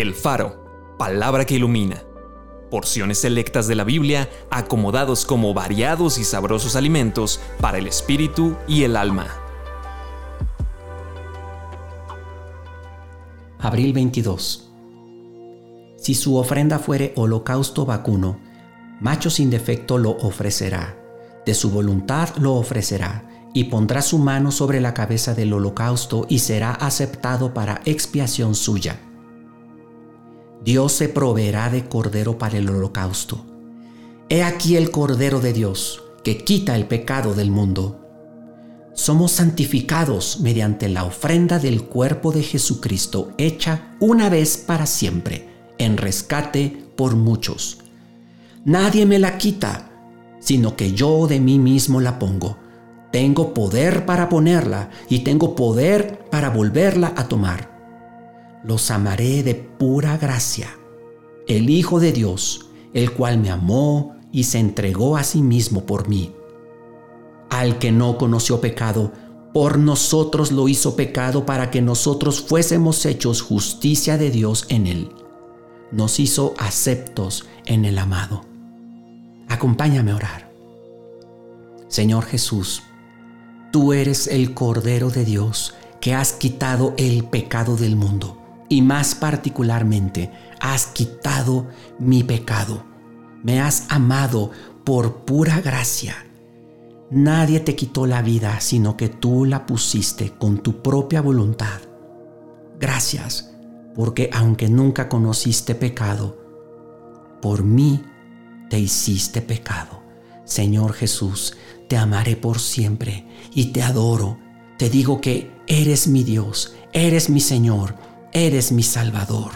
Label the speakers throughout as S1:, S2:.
S1: El Faro, palabra que ilumina. Porciones selectas de la Biblia acomodados como variados y sabrosos alimentos para el espíritu y el alma.
S2: Abril 22. Si su ofrenda fuere holocausto vacuno, macho sin defecto lo ofrecerá, de su voluntad lo ofrecerá, y pondrá su mano sobre la cabeza del holocausto y será aceptado para expiación suya. Dios se proveerá de cordero para el holocausto. He aquí el cordero de Dios, que quita el pecado del mundo. Somos santificados mediante la ofrenda del cuerpo de Jesucristo hecha una vez para siempre, en rescate por muchos. Nadie me la quita, sino que yo de mí mismo la pongo tengo poder para ponerla y tengo poder para volverla a tomar. Los amaré de pura gracia. El Hijo de Dios, el cual me amó y se entregó a sí mismo por mí. Al que no conoció pecado, por nosotros lo hizo pecado para que nosotros fuésemos hechos justicia de Dios en él. Nos hizo aceptos en el amado. Acompáñame a orar. Señor Jesús, Tú eres el Cordero de Dios que has quitado el pecado del mundo y más particularmente has quitado mi pecado. Me has amado por pura gracia. Nadie te quitó la vida, sino que tú la pusiste con tu propia voluntad. Gracias, porque aunque nunca conociste pecado, por mí te hiciste pecado. Señor Jesús, te amaré por siempre y te adoro. Te digo que eres mi Dios, eres mi Señor, eres mi Salvador.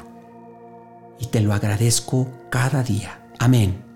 S2: Y te lo agradezco cada día. Amén.